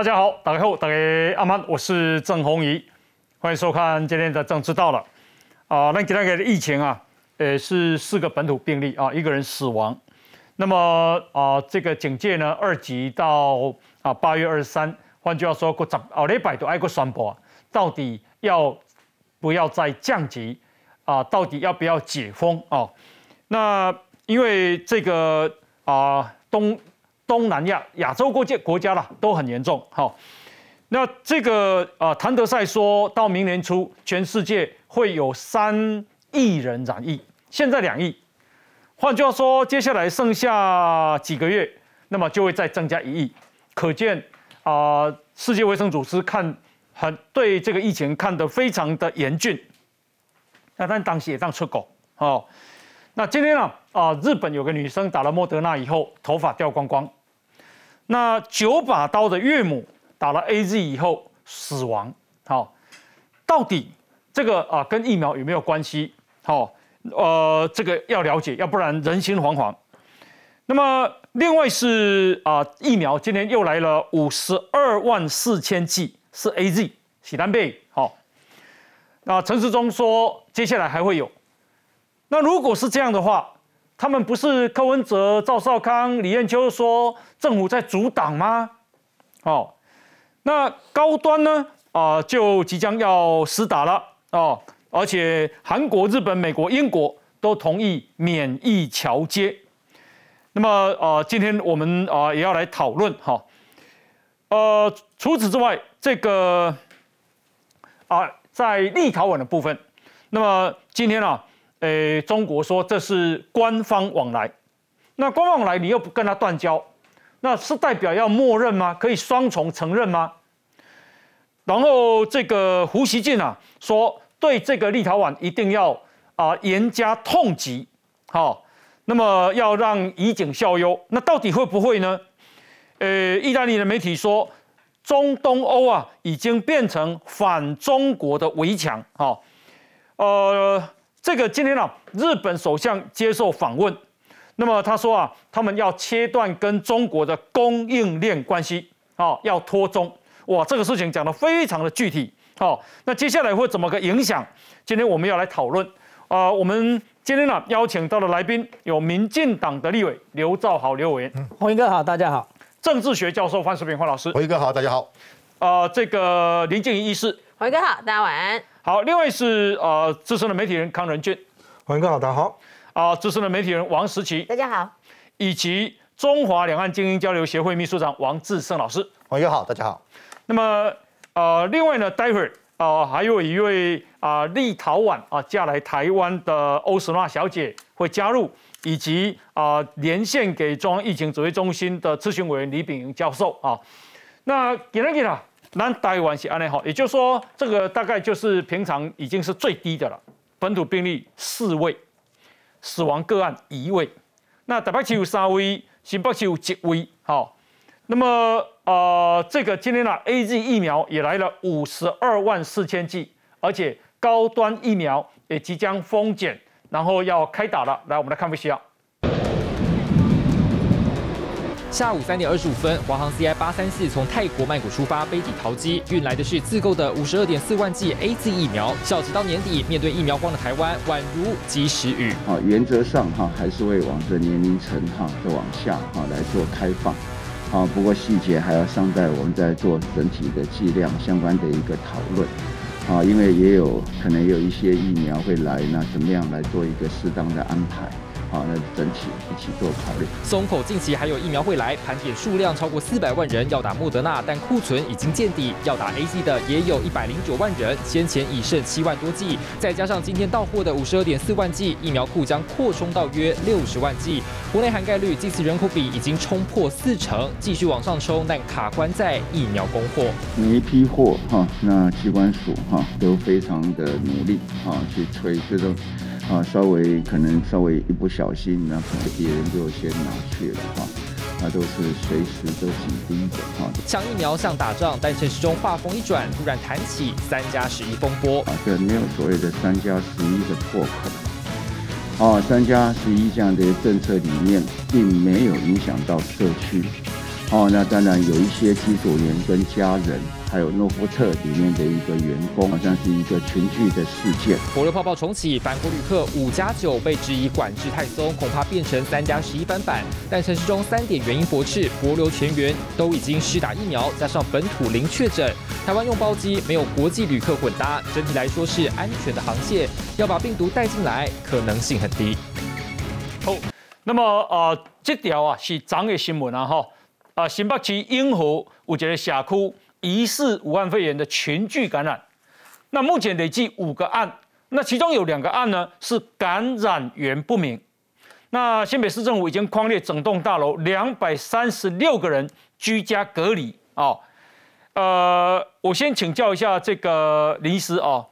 大家好，大家好，大家阿曼，我是郑宏仪，欢迎收看今天的政治到了。啊，那今天的疫情啊，呃，是四个本土病例啊，一个人死亡。那么啊，这个警戒呢，二级到啊八月二十三，换句话说，过十奥礼拜都挨过宣布，到底要不要再降级啊？到底要不要解封啊？那因为这个啊东。东南亚、亚洲国界国家啦都很严重。好，那这个啊，谭德赛说到明年初，全世界会有三亿人染疫，现在两亿。换句话说，接下来剩下几个月，那么就会再增加一亿。可见啊，世界卫生组织看很对这个疫情看得非常的严峻。那但当时也当出狗哦。那今天呢啊，日本有个女生打了莫德纳以后，头发掉光光。那九把刀的岳母打了 A Z 以后死亡，好，到底这个啊跟疫苗有没有关系？好，呃，这个要了解，要不然人心惶惶。那么另外是啊，疫苗今天又来了五十二万四千剂是 A Z 喜丹贝，好，那陈时中说接下来还会有。那如果是这样的话，他们不是柯文哲、赵少康、李彦秋说政府在阻挡吗？哦，那高端呢？啊，就即将要施打了哦，而且韩国、日本、美国、英国都同意免疫桥接。那么，呃，今天我们啊也要来讨论哈。呃，除此之外，这个啊，在立陶宛的部分，那么今天啊。诶，中国说这是官方往来，那官方往来你又不跟他断交，那是代表要默认吗？可以双重承认吗？然后这个胡锡进啊说，对这个立陶宛一定要啊严加痛击，好，那么要让以儆效尤，那到底会不会呢？呃，意大利的媒体说，中东欧啊已经变成反中国的围墙，好，呃。这个今天啊，日本首相接受访问，那么他说啊，他们要切断跟中国的供应链关系，啊，要脱中，哇，这个事情讲得非常的具体，好，那接下来会怎么个影响？今天我们要来讨论，啊，我们今天呢邀请到的来宾有民进党的立委刘兆豪刘委员，洪一哥好，大家好，政治学教授范世平范老师，洪一哥好，大家好，啊，这个林静怡医师，洪一哥好，大家晚安。好，另外是呃资深的媒体人康仁俊，欢迎各位好，大家好。啊，资深的媒体人王时奇，大家好。以及中华两岸精英交流协会秘书长王志胜老师，欢迎好，大家好。那么呃，另外呢，待会儿啊还有一位啊立陶宛啊嫁来台湾的欧斯娜小姐会加入，以及啊连线给中央疫情指挥中心的咨询委员李炳云教授啊。那给了给了。那台湾是安内好，也就是说，这个大概就是平常已经是最低的了。本土病例四位，死亡个案一位。那台北市有三位，新北市有几位。好，那么呃，这个今天呢，A Z 疫苗也来了五十二万四千剂，而且高端疫苗也即将封检，然后要开打了。来，我们来看一下。下午三点二十五分，华航 CI 八三四从泰国曼谷出发，飞抵桃机，运来的是自购的五十二点四万剂 A Z 疫苗。小直到年底，面对疫苗荒的台湾，宛如及时雨。啊，原则上哈，还是会往这年龄层哈的往下哈来做开放。啊，不过细节还要尚待我们在做整体的剂量相关的一个讨论。啊，因为也有可能有一些疫苗会来，那怎么样来做一个适当的安排？好，那整体一起做考虑。松口近期还有疫苗会来，盘点数量超过四百万人要打莫德纳，但库存已经见底，要打 A Z 的也有一百零九万人，先前已剩七万多剂，再加上今天到货的五十二点四万剂，疫苗库将扩充到约六十万剂。国内涵盖率、这次人口比已经冲破四成，继续往上冲，但卡关在疫苗供货。每一批货哈，那机关署哈都非常的努力啊，去催这种。啊，稍微可能稍微一不小心，那可能别人就先拿去了哈，那都是随时都紧盯着哈。抢疫苗像打仗，但陈时中话锋一转，突然谈起三加十一风波。啊，这没有所谓的三加十一的破口。啊，三加十一这样的政策理念，并没有影响到社区。哦，那当然有一些机组员跟家人，还有诺夫特里面的一个员工，好像是一个群聚的事件。国流泡泡重启，返国旅客五加九被质疑管制太松，恐怕变成三加十一翻版。但陈市中三点原因驳斥，国流全员都已经施打疫苗，加上本土零确诊，台湾用包机没有国际旅客混搭，整体来说是安全的航线，要把病毒带进来可能性很低。好，那么呃，这条啊是长的新闻啊哈。啊，新北市英和有一个社区疑似武汉肺炎的群聚感染，那目前累计五个案，那其中有两个案呢是感染源不明。那新北市政府已经框列整栋大楼两百三十六个人居家隔离啊。呃，我先请教一下这个林医师啊，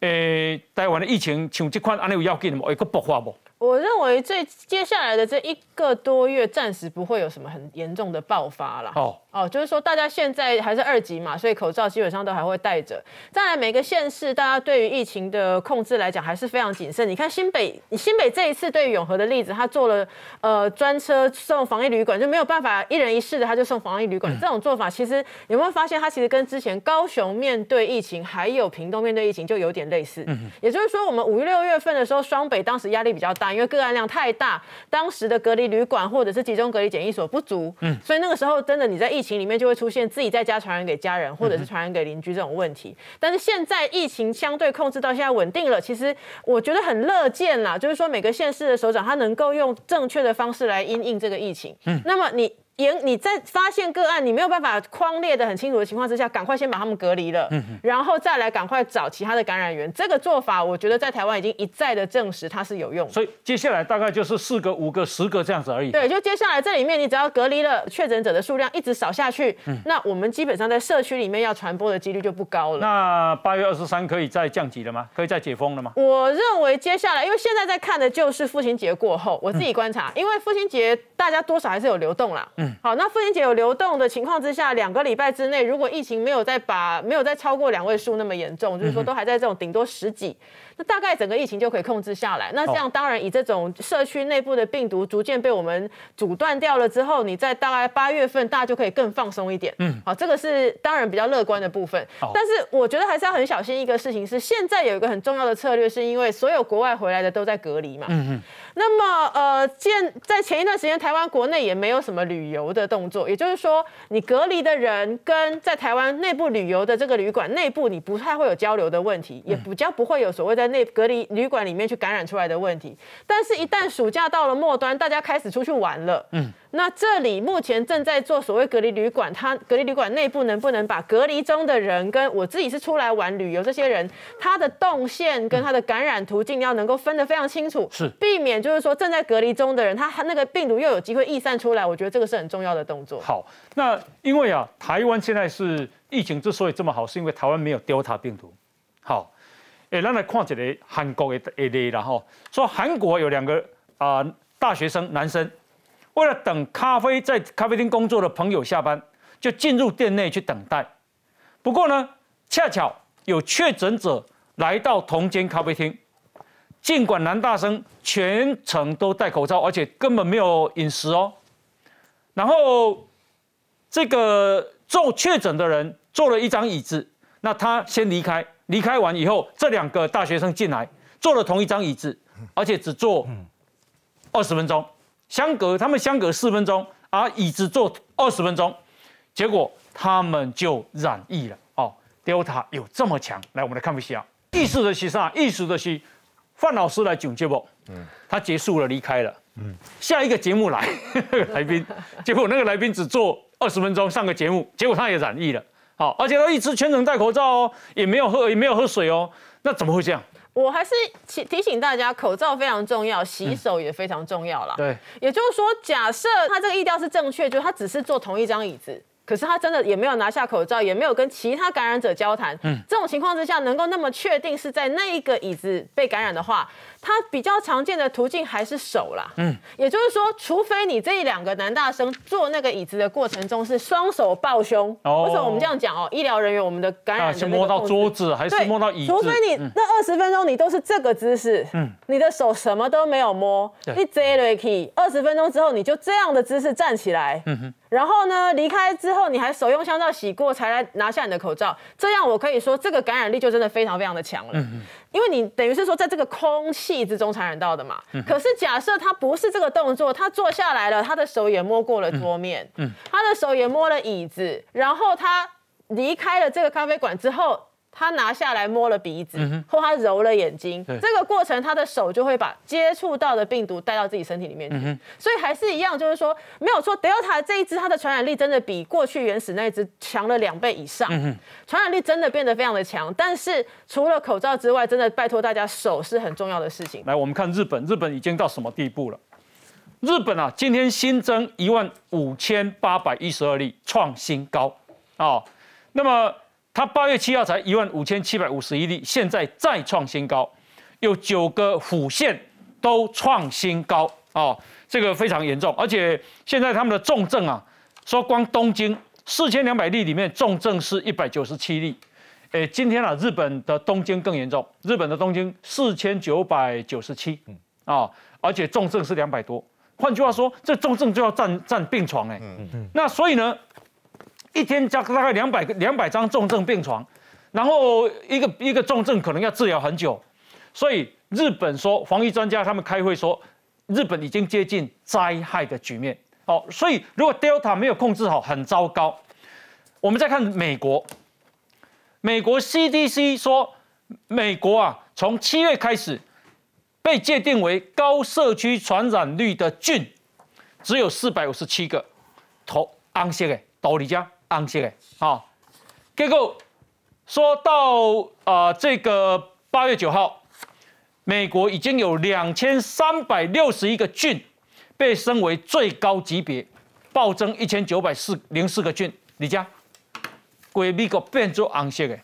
诶，台湾的疫情像这款安尼有要紧吗？会个爆发不？我认为这接下来的这一个多月，暂时不会有什么很严重的爆发了。哦，就是说大家现在还是二级嘛，所以口罩基本上都还会戴着。再来，每个县市大家对于疫情的控制来讲还是非常谨慎。你看新北，新北这一次对于永和的例子，他做了呃专车送防疫旅馆，就没有办法一人一室的，他就送防疫旅馆。这种做法其实有没有发现，他其实跟之前高雄面对疫情，还有屏东面对疫情就有点类似。嗯也就是说，我们五六月份的时候，双北当时压力比较大，因为个案量太大，当时的隔离旅馆或者是集中隔离检疫所不足，嗯，所以那个时候真的你在疫情里面就会出现自己在家传染给家人，或者是传染给邻居这种问题。但是现在疫情相对控制到现在稳定了，其实我觉得很乐见啦，就是说每个县市的首长他能够用正确的方式来因应这个疫情。嗯，那么你。严，你在发现个案，你没有办法框列的很清楚的情况之下，赶快先把他们隔离了，然后再来赶快找其他的感染源。这个做法，我觉得在台湾已经一再的证实它是有用的。所以接下来大概就是四个、五个、十个这样子而已。对，就接下来这里面，你只要隔离了确诊者的数量一直少下去，那我们基本上在社区里面要传播的几率就不高了。那八月二十三可以再降级了吗？可以再解封了吗？我认为接下来，因为现在在看的就是父亲节过后，我自己观察，因为父亲节大家多少还是有流动啦。嗯，好，那父亲节。有流动的情况之下，两个礼拜之内，如果疫情没有再把没有再超过两位数那么严重，就是说都还在这种顶多十几。那大概整个疫情就可以控制下来。那这样当然以这种社区内部的病毒逐渐被我们阻断掉了之后，你在大概八月份大家就可以更放松一点。嗯，好，这个是当然比较乐观的部分。但是我觉得还是要很小心一个事情是，现在有一个很重要的策略，是因为所有国外回来的都在隔离嘛。嗯嗯。那么呃，现在前一段时间台湾国内也没有什么旅游的动作，也就是说，你隔离的人跟在台湾内部旅游的这个旅馆内部，你不太会有交流的问题，也比较不会有所谓的。在内隔离旅馆里面去感染出来的问题，但是，一旦暑假到了末端，大家开始出去玩了，嗯，那这里目前正在做所谓隔离旅馆，它隔离旅馆内部能不能把隔离中的人跟我自己是出来玩旅游这些人，他的动线跟他的感染途径要能够分得非常清楚，是避免就是说正在隔离中的人，他那个病毒又有机会溢散出来，我觉得这个是很重要的动作。好，那因为啊，台湾现在是疫情之所以这么好，是因为台湾没有 Delta 病毒，好。诶，咱来看一个韩国的例子吼，说韩国有两个啊大学生男生，为了等咖啡在咖啡厅工作的朋友下班，就进入店内去等待。不过呢，恰巧有确诊者来到同间咖啡厅，尽管男大生全程都戴口罩，而且根本没有饮食哦。然后这个做确诊的人坐了一张椅子，那他先离开。离开完以后，这两个大学生进来，坐了同一张椅子，而且只坐二十分钟，相隔他们相隔四分钟，而椅子坐二十分钟，结果他们就染疫了。哦，Delta 有这么强？来，我们来看一下，意思的是啥？意思的是范老师来讲节目，嗯，他结束了，离开了，嗯，下一个节目来 来宾，结果那个来宾只坐二十分钟上个节目，结果他也染疫了。好，而且他一直全程戴口罩哦，也没有喝，也没有喝水哦，那怎么会这样？我还是提提醒大家，口罩非常重要，洗手也非常重要啦。对，也就是说，假设他这个意调是正确，就是他只是坐同一张椅子。可是他真的也没有拿下口罩，也没有跟其他感染者交谈。嗯，这种情况之下，能够那么确定是在那一个椅子被感染的话，它比较常见的途径还是手啦。嗯，也就是说，除非你这两个男大生坐那个椅子的过程中是双手抱胸，哦。为什么我们这样讲哦？医疗人员我们的感染啊，的那个是摸到桌子还是，摸到椅子？除非你嗯。那二十分钟你都是这个姿势，嗯，你的手什么都没有摸，对。你这了 key，二十分钟之后你就这样的姿势站起来，嗯哼，然后呢离开之后你还手用香皂洗过才来拿下你的口罩，这样我可以说这个感染力就真的非常非常的强了，嗯因为你等于是说在这个空气之中传染到的嘛，可是假设他不是这个动作，他坐下来了，他的手也摸过了桌面，嗯，他的手也摸了椅子，然后他离开了这个咖啡馆之后。他拿下来摸了鼻子，或他揉了眼睛，这个过程他的手就会把接触到的病毒带到自己身体里面去。所以还是一样，就是说没有错，Delta 这一支它的传染力真的比过去原始那一支强了两倍以上，传染力真的变得非常的强。但是除了口罩之外，真的拜托大家，手是很重要的事情。来，我们看日本，日本已经到什么地步了？日本啊，今天新增一万五千八百一十二例，创新高哦。那么它八月七号才一万五千七百五十一例，现在再创新高，有九个府县都创新高哦，这个非常严重。而且现在他们的重症啊，说光东京四千两百例里面重症是一百九十七例。诶，今天啊，日本的东京更严重，日本的东京四千九百九十七，啊，而且重症是两百多。换句话说，这重症就要占占病床哎、那所以呢，一天加大概两百个两百张重症病床，然后一个一个重症可能要治疗很久，所以日本说防疫专家他们开会说，日本已经接近灾害的局面。哦，所以如果 Delta 没有控制好，很糟糕。我们再看美国，美国 CDC 说，美国啊，从七月开始被界定为高社区传染率的郡，只有四百五十七个，头红色的，道理家红色的，啊、结果说到啊、呃这个八月九号，美国已经有两千三百六十一个郡被升为最高级别，暴增一千九百四零四个郡，李佳。规美国变做红色的，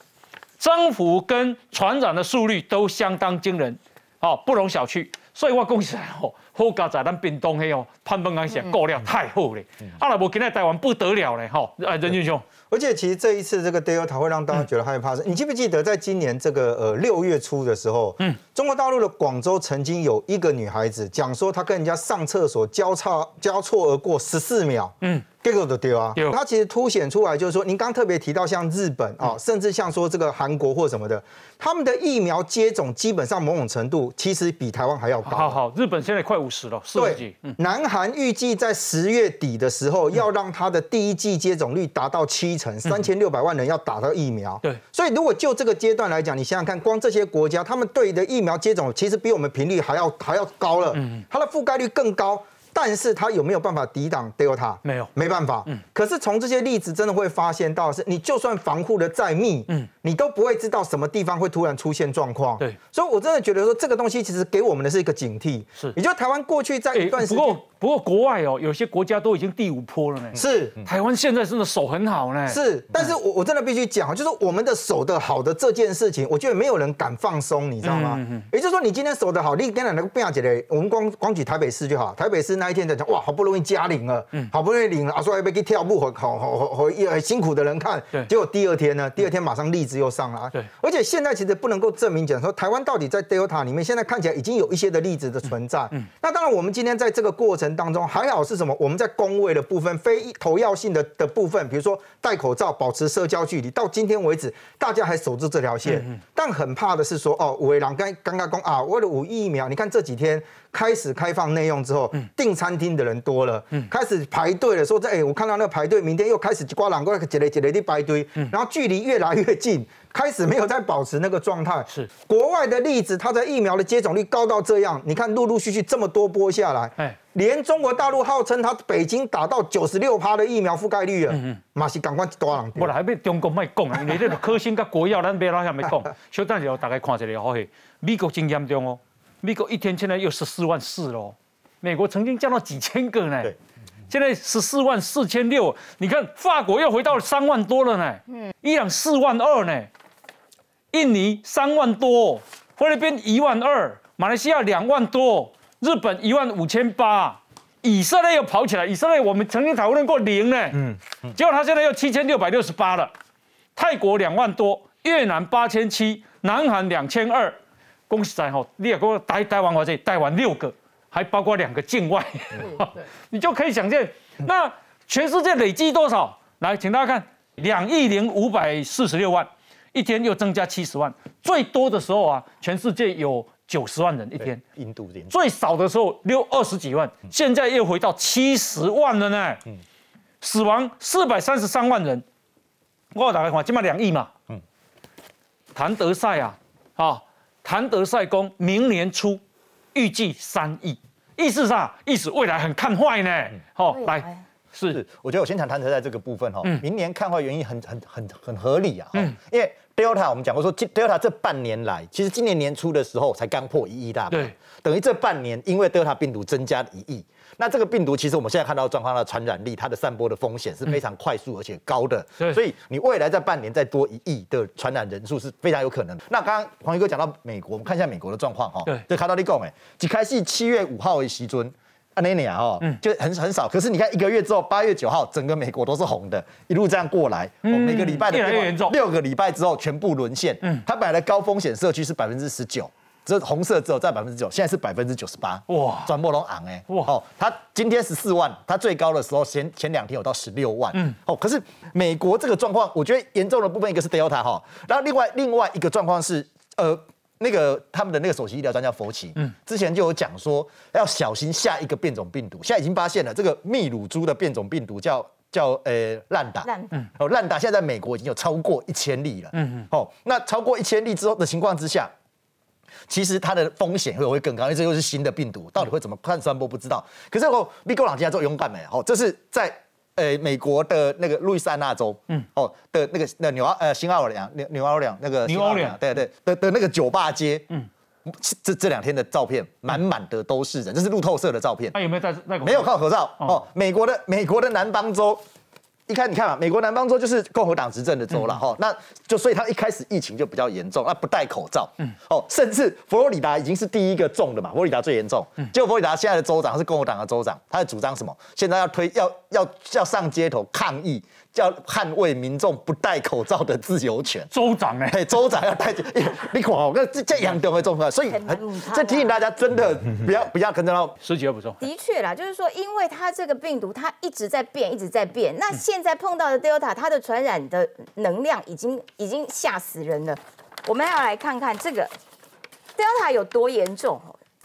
增幅跟传染的速率都相当惊人，哦，不容小觑。所以我讲起来哦，好加在咱屏东迄哦，潘本安是过了太好了，啊，若无今仔台湾不得了嘞，吼，啊，任俊兄，而且其实这一次这个 Delta 会让大家觉得害怕是，你记不记得在今年这个呃六月初的时候，嗯，中国大陆的广州曾经有一个女孩子讲说她跟人家上厕所交叉交错而过十四秒，嗯。结果就丢啊。对！它其实凸显出来，就是说，您刚特别提到像日本啊，甚至像说这个韩国或什么的，他们的疫苗接种基本上某种程度其实比台湾还要高。好好，日本现在快五十了，四十几，嗯，南韩预计在十月底的时候，要让它的第一季接种率达到七成，三千六百万人要打到疫苗。对所以如果就这个阶段来讲，你想想看，光这些国家，他们对的疫苗接种其实比我们频率还要还要高了，它的覆盖率更高。但是它有没有办法抵挡 Delta？没有没办法。嗯可是从这些例子真的会发现到的是，你就算防护的再密，嗯，你都不会知道什么地方会突然出现状况。对，所以我真的觉得说这个东西其实给我们的是一个警惕。是也就台湾过去在一段时间、不过不过国外哦，有些国家都已经第五波了呢，是。台湾现在真的手很好呢，是，但是我我真的必须讲，就是我们的守的好的这件事情，我觉得没有人敢放松，你知道吗？也就是说，你今天守的好，你跟人那个变姐的，我们光光举台北市就好，台北市那一天在讲，哇，好不容易加领了，嗯好不容易领了，啊，说要被去跳步，好好好好很辛苦的人看，对结果第二天呢，第二天马上例子又上来，对而且现在其实不能够证明讲说台湾到底在 Delta 里面，现在看起来已经有一些的例子的存在。嗯那当然，我们今天在这个过程当中，还好是什么？我们在工位的部分、非投药性的的部分，比如说戴口罩、保持社交距离，到今天为止，大家还守住这条线。但很怕的是说，哦，五位郎刚刚刚讲啊，为了五疫苗，你看这几天。开始开放内用之后，订餐厅的人多了，开始排队了。说这哎、我看到那个排队，明天又开始刮两过来，几雷几雷的排队，然后距离越来越近，开始没有再保持那个状态。是。国外的例子，它在疫苗的接种率高到这样，你看陆陆续续这么多波下来，哎。连中国大陆号称它北京打到九十六趴的疫苗覆盖率了，马是赶快多人我来还要中国卖讲啊，因为这个科兴跟国药咱别老下没讲。小等一下，大家看一下好戏，美国真严重哦，美国一天现在又十四万四喽，美国曾经降到几千个呢对，现在十四万四千六，你看法国又回到三万多了呢，伊朗四万二呢，印尼三万多，菲律宾一万二，马来西亚两万多，日本一万五千八，以色列又跑起来。以色列我们曾经讨论过零呢，嗯，结果他现在又七千六百六十八了。泰国两万多，越南八千七，南韩两千二。恭喜在吼，你也给我台台湾我这台湾六个，还包括两个境外，你就可以想见，那全世界累计多少？来，请大家看，两亿零五百四十六万，一天又增加七十万，最多的时候啊，全世界有九十万人一天，印度人最少的时候六二十几万，现在又回到七十万了呢。死亡四百三十三万人，我打开看，起码两亿嘛。嗯，谭德赛啊，啊。谭德赛公明年初预计三亿，意思上意思未来很看坏呢。好，来是，我觉得我先谈谭德赛这个部分哈，明年看坏原因很很很很合理啊。嗯，因为 Delta 我们讲过说，Delta 这半年来，其实今年年初的时候才刚破一亿大关，等于这半年因为 Delta 病毒增加了一亿。那这个病毒其实我们现在看到的状况，它的传染力、它的散播的风险是非常快速而且高的。所以你未来在半年再多一亿的传染人数是非常有可能的。那刚刚黄宇哥讲到美国，我们看一下美国的状况哈。对，就卡到你讲哎，一开始七月五号为西尊，阿内尼亚哦，就很很少。可是你看一个月之后，八月九号，整个美国都是红的，一路这样过来，每个礼拜的六个礼拜之后全部沦陷。嗯，它本来的高风险社区是百分之十九。这红色只有在百分之九，现在是百分之九十八。哇，转播龙昂哎，哇，哦，它今天十四万，它最高的时候前前两天有到十六万。嗯，哦，可是美国这个状况，我觉得严重的部分一个是 Delta 哈，然后另外另外一个状况是，呃，那个他们的那个首席医疗专家佛奇，嗯，之前就有讲说要小心下一个变种病毒，现在已经发现了这个秘鲁猪的变种病毒叫叫呃烂打，烂，哦烂打现在在美国已经有超过一千例了。嗯嗯，哦，那超过一千例之后的情况之下。其实它的风险会会更高，因为这又是新的病毒，到底会怎么看传播不知道。可是哦，米格朗今天做勇敢没？哦，这是在呃美国的那个路易斯安那州，嗯，哦的那个那纽奥呃新奥尔良纽纽奥良那个纽奥良，对对的的那个酒吧街，嗯，这这两天的照片满满的都是人，这是路透社的照片。他有没有戴戴没有靠口罩哦。美国的美国的南方州。一开你看嘛，美国南方州就是共和党执政的州了哈，那就所以他一开始疫情就比较严重，那不戴口罩，嗯，哦，甚至佛罗里达已经是第一个中的嘛，佛罗里达最严重，嗯，结果佛罗里达现在的州长是共和党的州长，他在主张什么？现在要推要要要上街头抗议。叫捍卫民众不戴口罩的自由权。州长哎，州长要戴，你看哦，这这样都会重要，所以这提醒大家，真的 不要不要跟着到十几二不重。的确啦，就是说，因为它这个病毒它一直在变，一直在变。那现在碰到的 Delta，它的传染的能量已经已经吓死人了。我们要来看看这个 Delta 有多严重。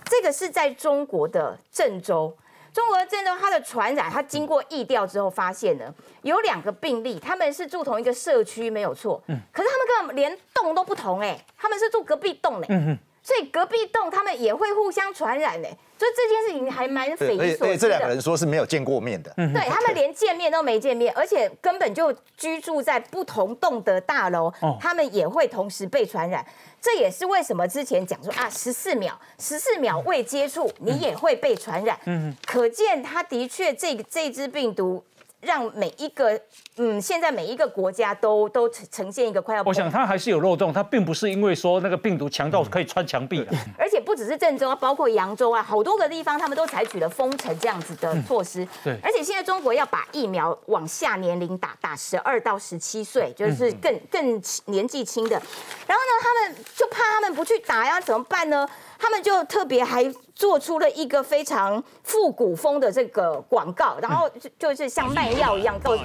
这个是在中国的郑州。中国郑州，它的传染，它经过疫调之后发现呢，有两个病例，他们是住同一个社区，没有错。嗯。可是他们根本连栋都不同，哎，他们是住隔壁栋嘞。嗯所以隔壁栋他们也会互相传染嘞。所以这件事情还蛮匪夷所思的。这两个人说是没有见过面的。嗯。对他们连见面都没见面，而且根本就居住在不同栋的大楼，他们也会同时被传染。这也是为什么之前讲说啊，十四秒，十四秒未接触，你也会被传染。嗯，可见他的确这这支病毒。让每一个嗯，现在每一个国家都都呈现一个快要……我想它还是有漏洞，它并不是因为说那个病毒强到可以穿墙壁的。而且不只是郑州啊，包括扬州啊，好多个地方他们都采取了封城这样子的措施。对，而且现在中国要把疫苗往下年龄打，打十二到十七岁，就是更更年纪轻的。然后呢，他们就怕他们不去打呀，怎么办呢？他们就特别还做出了一个非常复古风的这个广告，然后就就是像卖药一样，叫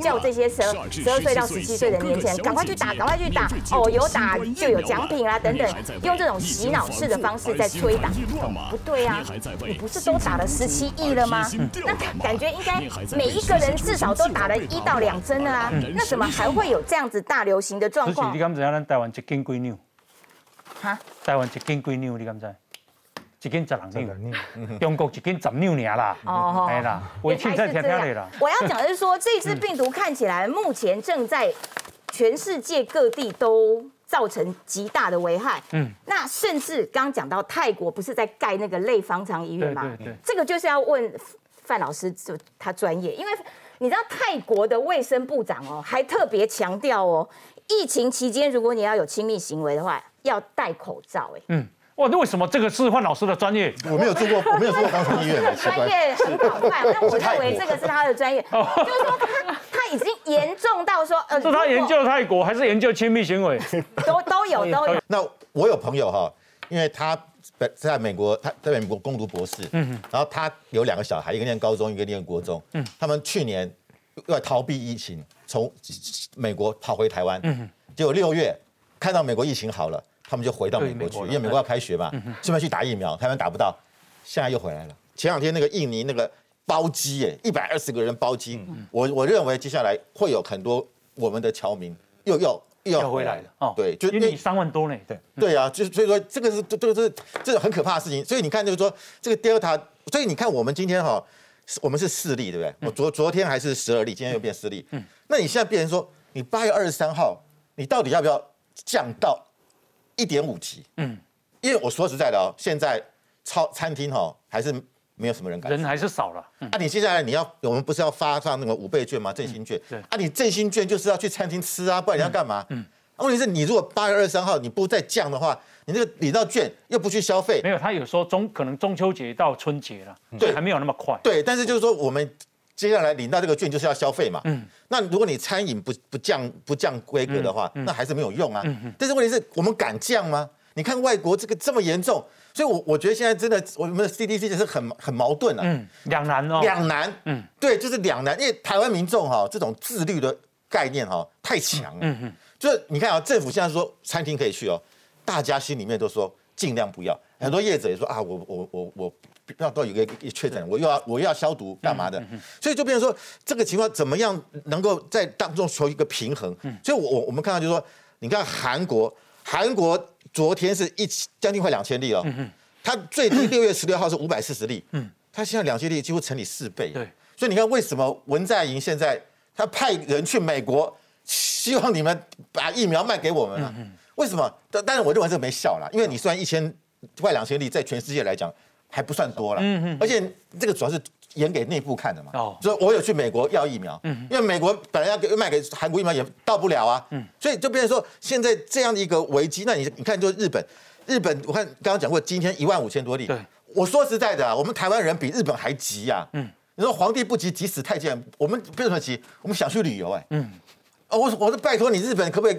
叫这些十十二岁到十七岁的年轻人赶快去打，赶快去打哦，有打就有奖品啦等等，用这种洗脑式的方式在催打。不对啊，你不是都打了十七亿了吗？那感觉应该每一个人至少都打了一到两针了啊，那怎么还会有这样子大流行的状况？哈？台湾一斤几两？你敢知？一斤十两两，中国一斤十两两啦。哦，哎啦，我现在听听你啦。我要讲的是说，这次病毒看起来目前正在全世界各地都造成极大的危害。嗯，那甚至刚讲到泰国不是在盖那个类方舱医院吗？对对。这个就是要问范老师，就他专业，因为你知道泰国的卫生部长哦，还特别强调哦，疫情期间如果你要有亲密行为的话。要戴口罩，哎，嗯，哇，那为什么这个是范老师的专业？我没有做过，我没有做过肛肠医院的，专业很广泛，但我 认为这个是他的专业，就是说他他已经严重到说，呃，是 他研究泰国还是研究亲密行为？都都有都有。那我有朋友哈，因为他在在美国，他在美国攻读博士，嗯，然后他有两个小孩，一个念高中，一个念国中，嗯，他们去年要逃避疫情，从美国跑回台湾，嗯，结果六月看到美国疫情好了。他们就回到美国去，因为美国要开学嘛，顺便去打疫苗。台湾打不到，现在又回来了。前两天那个印尼那个包机，哎，一百二十个人包机，我我认为接下来会有很多我们的侨民又要又要回来了。哦，对，就因为三万多呢。对对啊，就所以说这个是这这个是这个很可怕的事情。所以你看，就是说这个 Delta，所以你看我们今天哈，我们是四例，对不对？我昨昨天还是十二例，今天又变四例。嗯，那你现在变成说，你八月二十三号，你到底要不要降到？一点五级，嗯，因为我说实在的哦，现在超餐厅哈还是没有什么人敢，人还是少了。啊，你接下来你要，我们不是要发上那个五倍券吗？振兴券，对，啊，你振兴券就是要去餐厅吃啊，不然你要干嘛？嗯，问题是你如果八月二十三号你不再降的话，你那个领到券又不去消费，没有，他有说中可能中秋节到春节了，对，还没有那么快，对，但是就是说我们。接下来领到这个券就是要消费嘛，嗯，那如果你餐饮不不降不降规格的话，那还是没有用啊。但是问题是我们敢降吗？你看外国这个这么严重，所以我我觉得现在真的我们的 CDC 就是很很矛盾啊，嗯，两难哦，两难，嗯，对，就是两难，因为台湾民众哈这种自律的概念哈太强了，嗯嗯，就是你看啊，政府现在说餐厅可以去哦，大家心里面都说尽量不要，很多业者也说啊，我我我我。要到有个确诊，我又要我又要消毒干嘛的？所以就变成说，这个情况怎么样能够在当中求一个平衡？所以，我我们看到就是说，你看韩国，韩国昨天是一将近快两千例了，它最低六月十六号是五百四十例，它现在两千例几乎乘以四倍。对，所以你看为什么文在寅现在他派人去美国，希望你们把疫苗卖给我们了？为什么？但但是我认为这没效了，因为你虽然一千快两千例，在全世界来讲。还不算多了，嗯嗯，而且这个主要是演给内部看的嘛，哦，所以我有去美国要疫苗，嗯，因为美国本来要给卖给韩国疫苗也到不了啊，嗯，所以就变成说现在这样的一个危机，那你你看，就日本，日本我看刚刚讲过，今天一万五千多例，对，我说实在的，我们台湾人比日本还急呀，嗯，你说皇帝不急急死太监，我们为什么急？我们想去旅游，哎，嗯，哦，我我是拜托你日本可不可以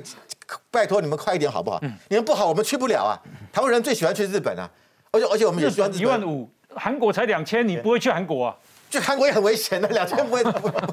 拜托你们快一点好不好？嗯，你们不好我们去不了啊，台湾人最喜欢去日本啊。而且而且我们也算一万五，韩国才两千，你不会去韩国啊？去韩国也很危险的，两千不会，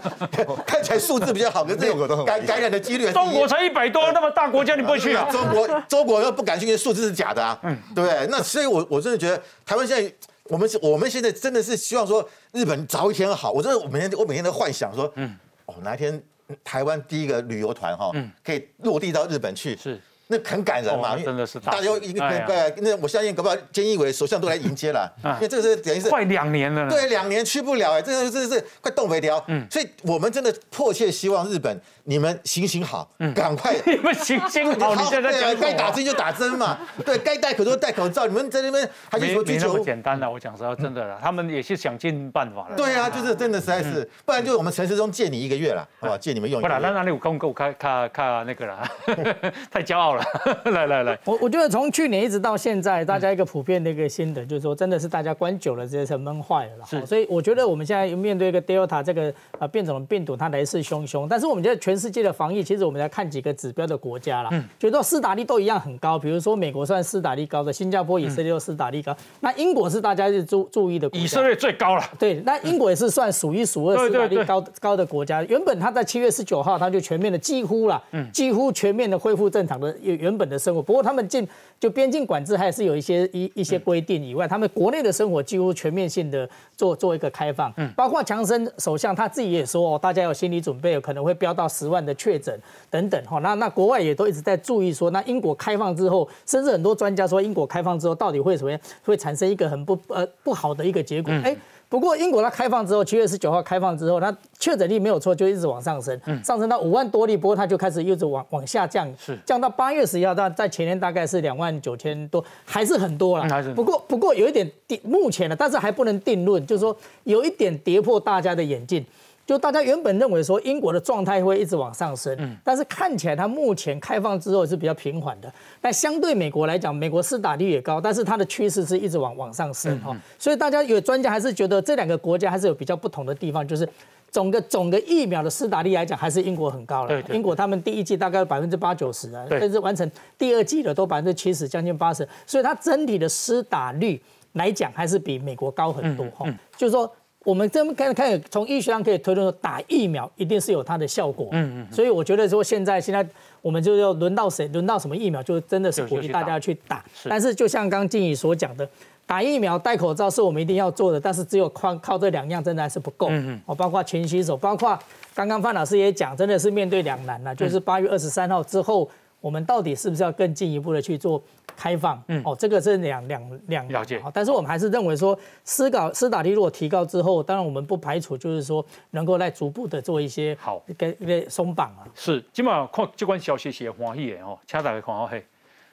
看起来数字比较好，可是感感染的几率。中国才一百多，那么大国家你不会去啊？中国中国又不敢去，数字是假的啊。嗯，对。那所以，我我真的觉得台湾现在，我们是我们现在真的是希望说日本早一天好。我真的我每天我每天都幻想说，嗯，哦，哪一天台湾第一个旅游团哈，可以落地到日本去。是。那很感人嘛，真的是大家一个对，那我相信搞不好菅义伟首相都来迎接了，因为这个是等于是快两年了，对，两年去不了哎，这个真的是快冻没掉，嗯，所以我们真的迫切希望日本 你们行行好，赶快你们行行好，你现在讲该打针就打针嘛，对该戴口罩戴口罩，你们在那边还是说追求简单的，我讲实话，真的了，他们也是想尽办法了，对啊，就是真的实在是，不然就我们陈时中借你一个月了，好吧，借你们用，不然那那里有空够看看看那个了，太骄傲了，来来。我我觉得从去年一直到现在，大家一个普遍的一个心得就是说，真的是大家关久了，这些是闷坏了啦。所以我觉得我们现在面对一个 Delta 这个呃变种的病毒，它来势汹汹。但是我们觉得全世界的防疫，其实我们来看几个指标的国家啦，觉得斯打率都一样很高。比如说美国算斯打率高的，新加坡、以色列都施打率高。那英国是大家是注注意的，以色列最高了。对，那英国也是算数一数二斯打率高高的国家。原本它在七月十九号，它就全面的几乎了，几乎全面的恢复正常的原原本的生活。不过他们进就边境管制还是有一些一一些规定以外，他们国内的生活几乎全面性的做做一个开放。嗯，包括强生首相他自己也说哦，大家有心理准备，可能会飙到十万的确诊等等哈。那那国外也都一直在注意说，那英国开放之后，甚至很多专家说英国开放之后到底会什么样，会产生一个很不呃不好的一个结果。哎。不过英国它开放之后，七月十九号开放之后，它确诊率没有错，就一直往上升，上升到五万多例。不过它就开始一直往往下降，是降到八月十一号，但在前天大概是两万九千多，还是很多了。不过不过有一点目前呢，但是还不能定论，就是说有一点跌破大家的眼镜。就大家原本认为说英国的状态会一直往上升，但是看起来它目前开放之后是比较平缓的。但相对美国来讲，美国施打率也高，但是它的趋势是一直往往上升哈。所以大家有专家还是觉得这两个国家还是有比较不同的地方，就是总个总个疫苗的施打率来讲，还是英国很高了。英国他们第一季大概百分之八九十啊，甚至完成第二季的都百分之七十，将近八十，所以它整体的施打率来讲还是比美国高很多哈。就是说。我们这么看看，从医学上可以推论说，打疫苗一定是有它的效果。嗯嗯。所以我觉得说，现在现在我们就要轮到谁，轮到什么疫苗，就真的是鼓励大家去打。但是就像刚刚静怡所讲的，打疫苗、戴口罩是我们一定要做的，但是只有靠靠这两样真的还是不够。嗯嗯。哦，包括勤洗手，包括刚刚范老师也讲，真的是面对两难了，就是八月二十三号之后。我们到底是不是要更进一步的去做开放？嗯，哦，这个是两两两了解。但是我们还是认为说，施搞施打率如果提高之后，当然我们不排除就是说能够来逐步的做一些好跟跟松绑啊。是，今晚看这款消息是欢喜的哦，请大家看好嘿。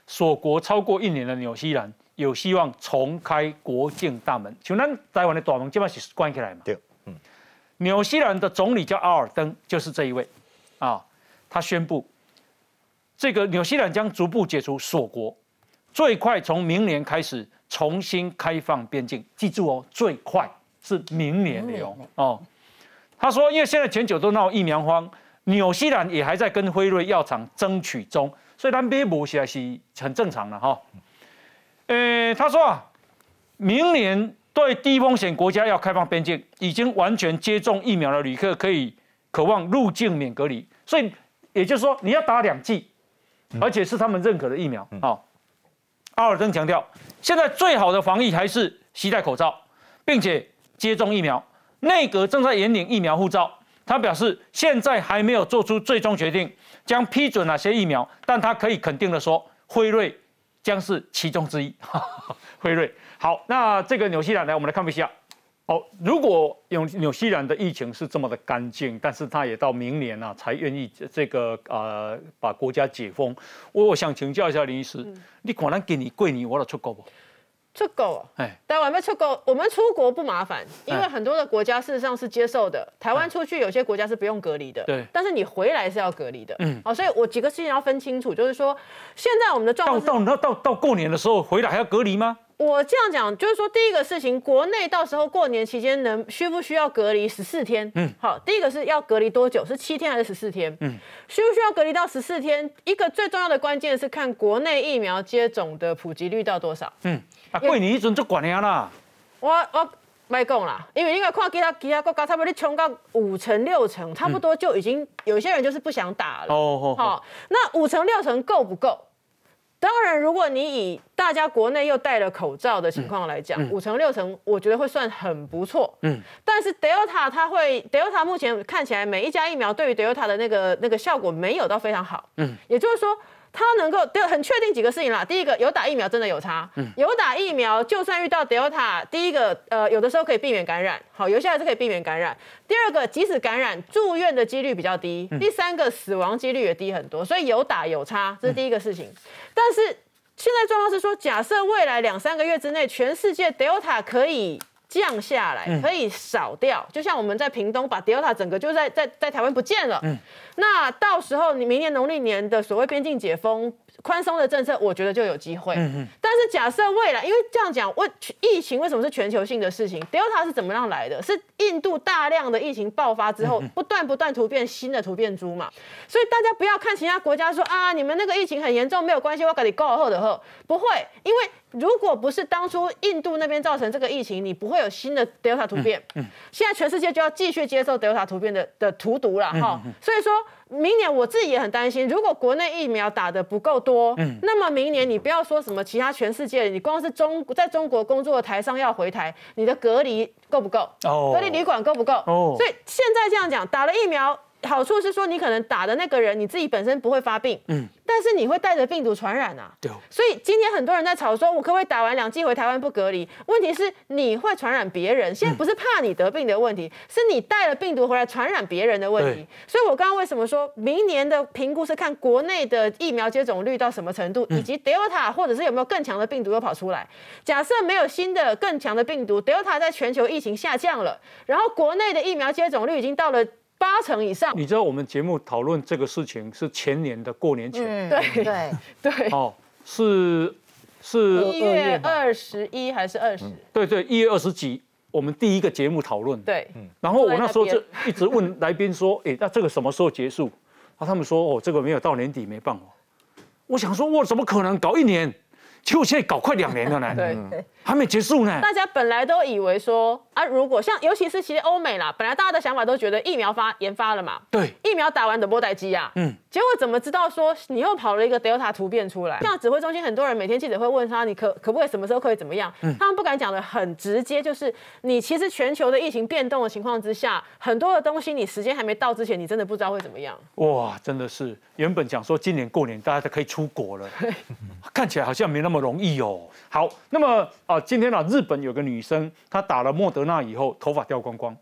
锁国超过一年的纽西兰有希望重开国境大门，像咱台湾的大门基本上是关起来嘛。对，嗯。纽西兰的总理叫阿尔登，就是这一位啊，他宣布。这个纽西兰将逐步解除锁国，最快从明年开始重新开放边境。记住哦，最快是明年的哦。哦，他说，因为现在全球都闹疫苗荒，纽西兰也还在跟辉瑞药厂争取中，所以他边补起来是很正常的哈。呃，他说啊，明年对低风险国家要开放边境，已经完全接种疫苗的旅客可以渴望入境免隔离。所以也就是说，你要打两剂。而且是他们认可的疫苗啊！阿尔登强调，现在最好的防疫还是携带口罩，并且接种疫苗。内阁正在研拟疫苗护照。他表示，现在还没有做出最终决定，将批准哪些疫苗，但他可以肯定的说，辉瑞将是其中之一。辉瑞好，那这个纽西兰来，我们来看一下。好，如果纽纽西兰的疫情是这么的干净，但是他也到明年呢才愿意这个呃把国家解封，我我想请教一下林医师，你可能给你贵你我都出国不？出国？哎，台湾没出国，我们出国不麻烦，因为很多的国家事实上是接受的。台湾出去有些国家是不用隔离的，对，但是你回来是要隔离的。嗯，好，所以我几个事情要分清楚，就是说现在我们的状况到到到到过年的时候回来还要隔离吗？我这样讲，就是说，第一个事情，国内到时候过年期间能需不需要隔离十四天？嗯，好，第一个是要隔离多久？是七天还是十四天？嗯，需不需要隔离到十四天？一个最重要的关键是看国内疫苗接种的普及率到多少。嗯，啊，过年一阵就管了啦。我我卖讲啦，因为应该看其他其他国家，差不多你冲到五成六成，差不多就已经有些人就是不想打了。哦，好，那五成六成够不够？当然，如果你以大家国内又戴了口罩的情况来讲，五成六成，我觉得会算很不错。嗯，但是 Delta 它会，Delta 目前看起来每一家疫苗对于 Delta 的那个那个效果没有到非常好。嗯，也就是说。它能够很确定几个事情啦。第一个，有打疫苗真的有差。嗯。有打疫苗，就算遇到 Delta，第一个，呃，有的时候可以避免感染。好，有些还是可以避免感染。第二个，即使感染，住院的几率比较低。第三个，死亡几率也低很多。所以有打有差，这是第一个事情。但是现在状况是说，假设未来两三个月之内，全世界 Delta 可以。降下来可以少掉，就像我们在屏东把 Delta 整个就在在在台湾不见了。嗯，那到时候你明年农历年的所谓边境解封。宽松的政策，我觉得就有机会。嗯嗯。但是假设未来，因为这样讲，为疫情为什么是全球性的事情？Delta 是怎么样来的？是印度大量的疫情爆发之后，不断不断突变新的突变株嘛？所以大家不要看其他国家说啊，你们那个疫情很严重，没有关系，我给你告后的后不会，因为如果不是当初印度那边造成这个疫情，你不会有新的 Delta 突变。嗯。现在全世界就要继续接受 Delta 突变的的荼毒了哈。所以说。明年我自己也很担心，如果国内疫苗打的不够多，嗯，那么明年你不要说什么其他全世界，你光是中在中国工作的台商要回台，你的隔离够不够？哦，隔离旅馆够不够？哦，所以现在这样讲，打了疫苗好处是说，你可能打的那个人你自己本身不会发病，嗯，但是你会带着病毒传染啊。对。所以今天很多人在吵说，我可不可以打完两剂回台湾不隔离？问题是你会传染别人。现在不是怕你得病的问题，是你带了病毒回来传染别人的问题。所以我刚刚为什么说明年的评估是看国内的疫苗接种率到什么程度，以及 Delta 或者是有没有更强的病毒又跑出来。假设没有新的更强的病毒，Delta 在全球疫情下降了，然后国内的疫苗接种率已经到了。八成以上，你知道我们节目讨论这个事情是前年的过年前，对对。对，哦，是是一月二十一还是二十？对对，一月二十几，我们第一个节目讨论，对，然后我那时候就一直问来宾说，哎，那这个什么时候结束？啊，他们说，哦，这个没有到年底没办法。我想说，我怎么可能搞一年？结果现在搞快两年了呢，对，还没结束呢。大家本来都以为说啊，如果像尤其是其实欧美啦，本来大家的想法都觉得疫苗发研发了嘛，对，疫苗打完的波代机啊，嗯，结果怎么知道说你又跑了一个 Delta 突变出来？像指挥中心很多人每天记者会问他，你可可不可以什么时候可以怎么样？他们不敢讲的很直接，就是你其实全球的疫情变动的情况之下，很多的东西你时间还没到之前，你真的不知道会怎么样。哇，真的是原本讲说今年过年大家都可以出国了，看起来好像没那么容易哦。好，那么啊，今天呢，日本有个女生，她打了莫德纳以后，头发掉光光，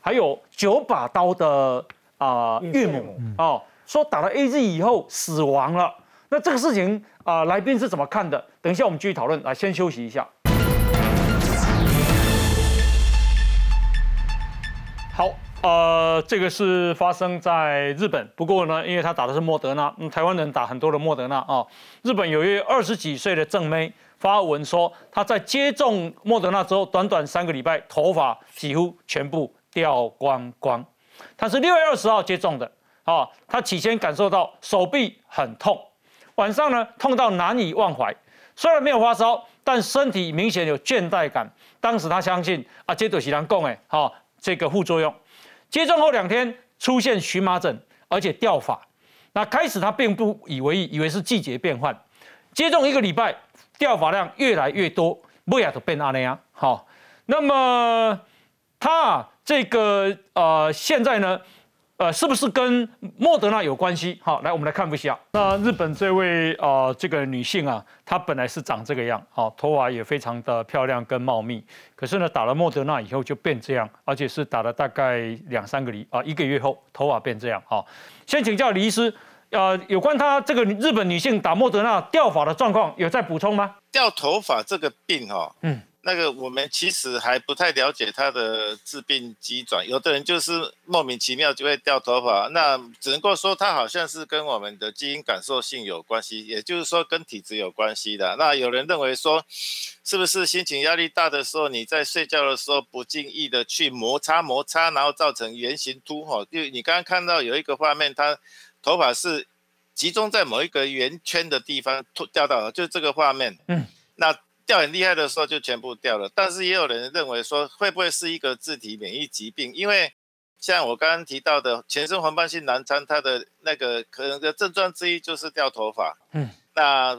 还有九把刀的啊岳母哦，说打了 A Z 以后死亡了。那这个事情啊，来宾是怎么看的？等一下我们继续讨论。来，先休息一下。好，呃，这个是发生在日本，不过呢，因为他打的是莫德纳，嗯，台湾人打很多的莫德纳啊。日本有一位二十几岁的正妹。发文说，她在接种莫德纳之后，短短三个礼拜，头发几乎全部掉光光。她是六月二十号接种的，啊，她起先感受到手臂很痛，晚上呢痛到难以忘怀。虽然没有发烧，但身体明显有倦怠感。当时她相信啊，这都是人讲的，哈，这个副作用。接种后两天出现荨麻疹，而且掉发。那开始他并不以为意，以为是季节变换。接种一个礼拜。掉发量越来越多，不亚都变阿那样。好，那么他这个呃现在呢，呃是不是跟莫德纳有关系？好，来我们来看一下。那日本这位呃这个女性啊，她本来是长这个样，好，头发也非常的漂亮跟茂密，可是呢打了莫德纳以后就变这样，而且是打了大概两三个礼啊一个月后头发变这样。好，先请教李医师。呃，有关她这个日本女性打莫德纳掉发的状况，有在补充吗？掉头发这个病哈，嗯，那个我们其实还不太了解它的致病机转。有的人就是莫名其妙就会掉头发，那只能够说它好像是跟我们的基因感受性有关系，也就是说跟体质有关系的。那有人认为说，是不是心情压力大的时候，你在睡觉的时候不经意的去摩擦摩擦，然后造成圆形秃哈？就你刚刚看到有一个画面，它。头发是集中在某一个圆圈的地方掉到了，就这个画面。嗯，那掉很厉害的时候就全部掉了。但是也有人认为说，会不会是一个自体免疫疾病？因为像我刚刚提到的全身黄斑性狼疮，它的那个可能的症状之一就是掉头发。嗯，那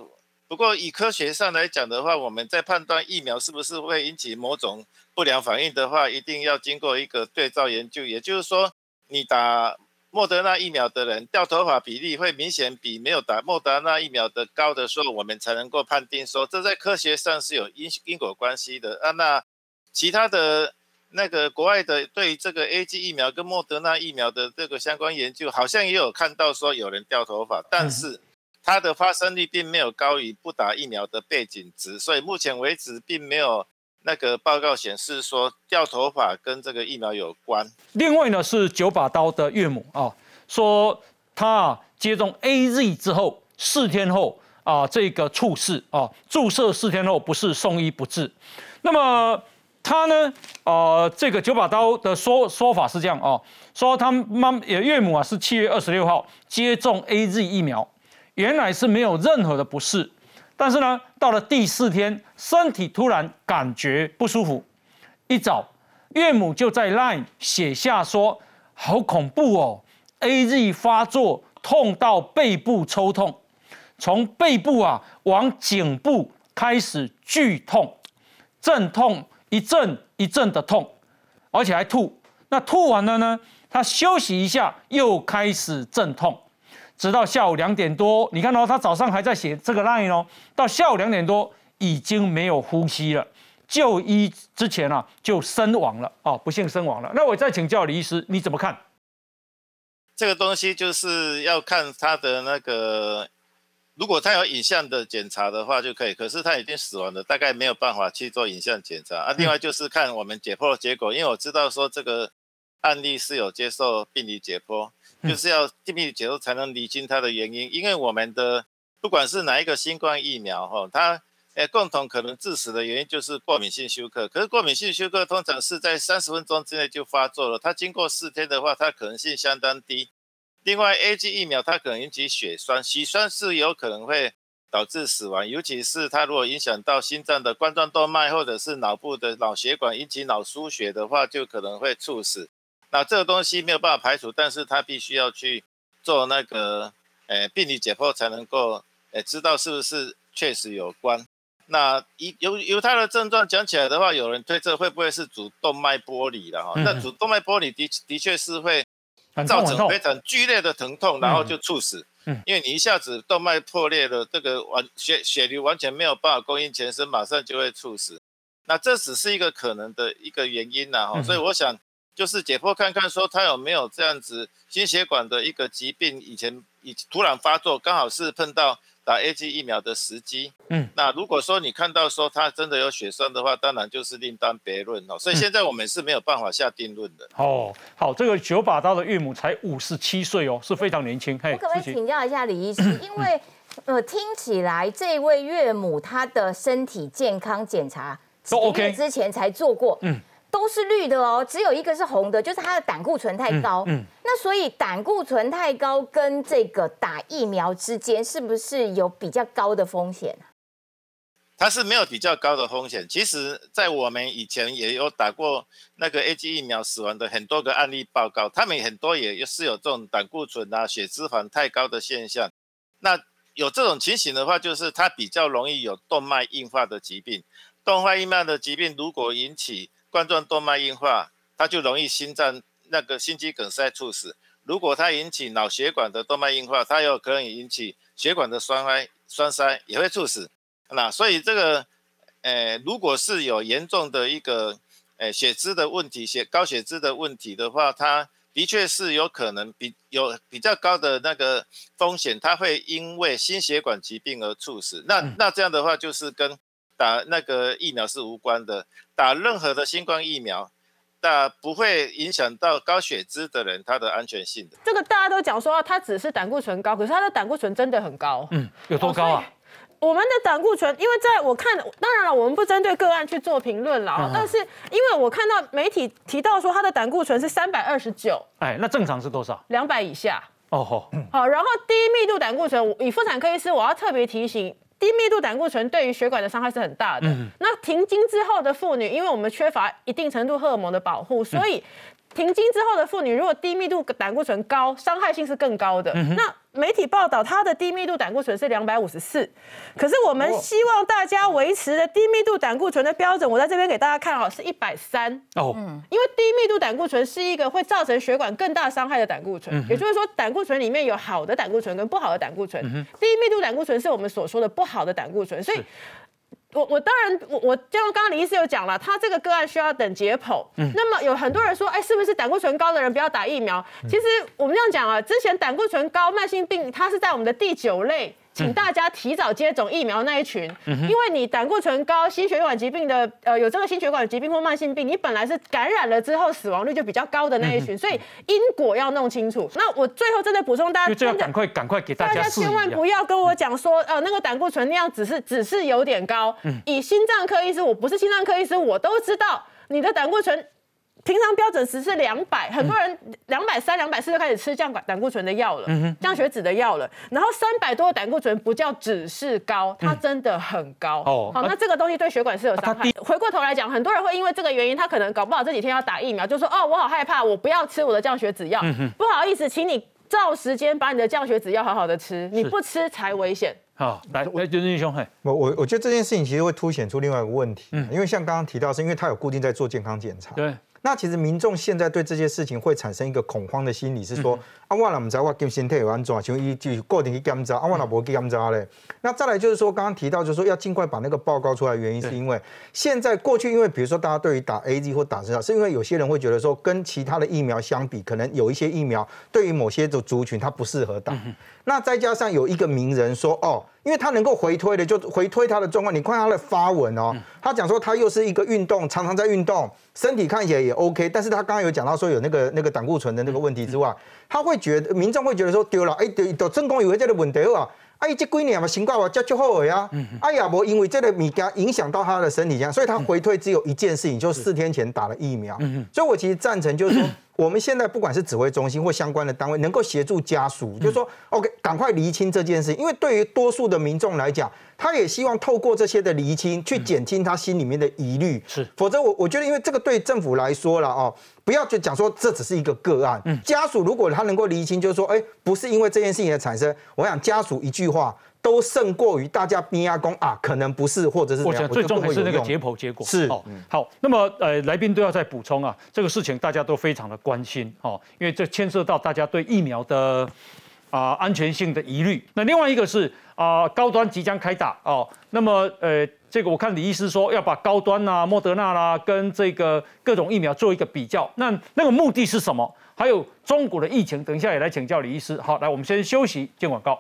不过以科学上来讲的话，我们在判断疫苗是不是会引起某种不良反应的话，一定要经过一个对照研究。也就是说，你打。莫德纳疫苗的人掉头发比例会明显比没有打莫德纳疫苗的高的时候，我们才能够判定说这在科学上是有因因果关系的啊。那其他的那个国外的对这个 A G 疫苗跟莫德纳疫苗的这个相关研究，好像也有看到说有人掉头发，但是它的发生率并没有高于不打疫苗的背景值，所以目前为止并没有。那个报告显示说掉头发跟这个疫苗有关。另外呢是九把刀的岳母啊，说他接种 A Z 之后四天后啊这个猝死啊，注射四天后不是送医不治。那么他呢呃这个九把刀的说说法是这样啊，说他妈也岳母啊是七月二十六号接种 A Z 疫苗，原来是没有任何的不适。但是呢，到了第四天，身体突然感觉不舒服。一早，岳母就在 LINE 写下说：“好恐怖哦，AZ 发作，痛到背部抽痛，从背部啊往颈部开始剧痛，阵痛一阵一阵的痛，而且还吐。那吐完了呢，他休息一下又开始阵痛，直到下午两点多，你看到他早上还在写这个 line 哦，到下午两点多已经没有呼吸了，就医之前啊就身亡了哦，不幸身亡了。那我再请教李医师，你怎么看？这个东西就是要看他的那个，如果他有影像的检查的话就可以，可是他已经死亡了，大概没有办法去做影像检查啊。另外就是看我们解剖的结果，因为我知道说这个案例是有接受病理解剖，就是要病理解剖才能理清它的原因。因为我们的不管是哪一个新冠疫苗哈，它诶共同可能致死的原因就是过敏性休克。可是过敏性休克通常是在三十分钟之内就发作了，它经过四天的话，它可能性相当低。另外，A G 疫苗它可能引起血栓，血栓是有可能会导致死亡，尤其是它如果影响到心脏的冠状动脉或者是脑部的脑血管，引起脑出血的话，就可能会猝死。那这个东西没有办法排除，但是他必须要去做那个诶病理解剖才能够诶知道是不是确实有关。那由由由他的症状讲起来的话，有人推测会不会是主动脉剥离了哈？那主动脉剥离的的确是会造成非常剧烈的疼痛，然后就猝死。嗯，因为你一下子动脉破裂了，这个完血血流完全没有办法供应全身，马上就会猝死。那这只是一个可能的一个原因呐哈，所以我想就是解剖看看说他有没有这样子心血管的一个疾病，以前以突然发作，刚好是碰到。打 A G 疫苗的时机，嗯，那如果说你看到说他真的有血栓的话，当然就是另当别论哦。所以现在我们是没有办法下定论的。哦，好，这个九把刀的岳母才五十七岁哦，是非常年轻。我可不可以请教一下李医师？因为呃，听起来这位岳母她的身体健康检查都 OK，之前才做过，嗯。都是绿的哦，只有一个是红的，就是它的胆固醇太高。嗯，那所以胆固醇太高跟这个打疫苗之间是不是有比较高的风险它是没有比较高的风险。其实，在我们以前也有打过那个 A G 疫苗死亡的很多个案例报告，他们很多也是有这种胆固醇啊、血脂肪太高的现象。那有这种情形的话，就是它比较容易有动脉硬化的疾病。动脉硬化的疾病如果引起冠状动脉硬化，它就容易心脏那个心肌梗塞猝死。如果它引起脑血管的动脉硬化，它有可能引起血管的栓塞，栓塞也会猝死。那所以这个，呃，如果是有严重的一个，呃，血脂的问题，血高血脂的问题的话，它的确是有可能比有比较高的那个风险，它会因为心血管疾病而猝死。那那这样的话，就是跟打那个疫苗是无关的，打任何的新冠疫苗，那不会影响到高血脂的人他的安全性的。这个大家都讲说他只是胆固醇高，可是他的胆固醇真的很高。嗯，有多高啊？我们的胆固醇，因为在我看，当然了，我们不针对个案去做评论了，但是因为我看到媒体提到说他的胆固醇是三百二十九，哎，那正常是多少？两百以下。哦吼，好，然后低密度胆固醇，以妇产科医师，我要特别提醒。低密度胆固醇对于血管的伤害是很大的。那停经之后的妇女，因为我们缺乏一定程度荷尔蒙的保护，所以。停经之后的妇女，如果低密度胆固醇高，伤害性是更高的。那媒体报道，她的低密度胆固醇是两百五十四，可是我们希望大家维持的低密度胆固醇的标准，我在这边给大家看好是一百三哦。因为低密度胆固醇是一个会造成血管更大伤害的胆固醇，也就是说，胆固醇里面有好的胆固醇跟不好的胆固醇。低密度胆固醇是我们所说的不好的胆固醇，所以。我我当然我我就像刚刚李医师有讲了，他这个个案需要等解剖。嗯，那么有很多人说，哎，是不是胆固醇高的人不要打疫苗？其实我们这样讲啊，之前胆固醇高慢性病，它是在我们的第九类。请大家提早接种疫苗那一群，因为你胆固醇高、心血管疾病的，呃，有这个心血管疾病或慢性病，你本来是感染了之后死亡率就比较高的那一群，所以因果要弄清楚。那我最后真的补充大家，就赶快赶快给大家，大家千万不要跟我讲说，呃，那个胆固醇那样只是只是有点高。以心脏科医师，我不是心脏科医师，我都知道你的胆固醇。平常标准值是两百，很多人两百三、两百四就开始吃降胆固醇的药了，降血脂的药了。然后三百多的胆固醇不叫只是高，它真的很高。哦，好，那这个东西对血管是有伤害。回过头来讲，很多人会因为这个原因，他可能搞不好这几天要打疫苗，就说哦，我好害怕，我不要吃我的降血脂药。不好意思，请你照时间把你的降血脂药好好的吃，你不吃才危险。好，来，来，就是英雄，嘿，我我我觉得这件事情其实会凸显出另外一个问题，嗯，因为像刚刚提到，是因为他有固定在做健康检查，对。那其实民众现在对这些事情会产生一个恐慌的心理，是说啊，我了不知我跟身体有安怎，像伊就固定去检查，啊，我老婆去检查嘞。那再来就是说，刚刚提到就是说要尽快把那个报告出来，原因是因为现在过去因为比如说大家对于打 A Z 或打这是因为有些人会觉得说跟其他的疫苗相比，可能有一些疫苗对于某些的族群它不适合打。那再加上有一个名人说哦。因为他能够回推的，就回推他的状况。你看他的发文哦，他讲说他又是一个运动，常常在运动，身体看起来也 OK。但是他刚刚有讲到说有那个那个胆固醇的那个问题之外，他会觉得民众会觉得说丢了，哎，对，都正宫以为这个问题啊。哎，这几年嘛，新冠我，叫就好呀。哎呀，我因为这个米加影响到他的身体，这样，所以他回退只有一件事情，就四天前打了疫苗。所以，我其实赞成，就是说，我们现在不管是指挥中心或相关的单位，能够协助家属，就是说，OK，赶快厘清这件事，因为对于多数的民众来讲。他也希望透过这些的厘清，去减轻他心里面的疑虑。是，否则我我觉得，因为这个对政府来说了哦，不要就讲说这只是一个个案。嗯，家属如果他能够厘清，就是说，哎，不是因为这件事情的产生，我想家属一句话都胜过于大家逼压工啊，可能不是，或者是我想最重的是那个解剖结果。是哦，好，那么呃，来宾都要再补充啊，这个事情大家都非常的关心哦，因为这牵涉到大家对疫苗的。啊，安全性的疑虑。那另外一个是啊，高端即将开打哦。那么呃，这个我看李医师说要把高端呐、莫德纳啦跟这个各种疫苗做一个比较。那那个目的是什么？还有中国的疫情，等一下也来请教李医师。好，来我们先休息，进广告。